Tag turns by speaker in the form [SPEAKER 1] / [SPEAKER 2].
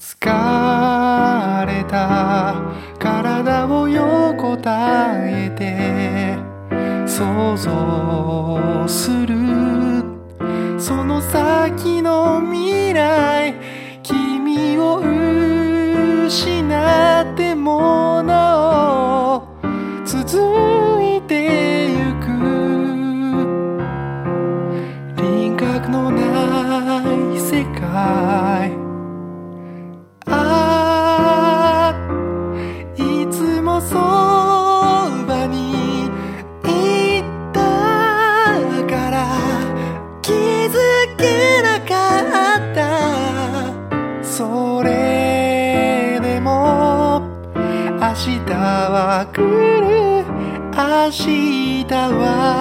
[SPEAKER 1] 疲れた体を横たえて想像する。その先の未来君を失ってもなお続いてゆく。輪郭のない世界。は来る。明日は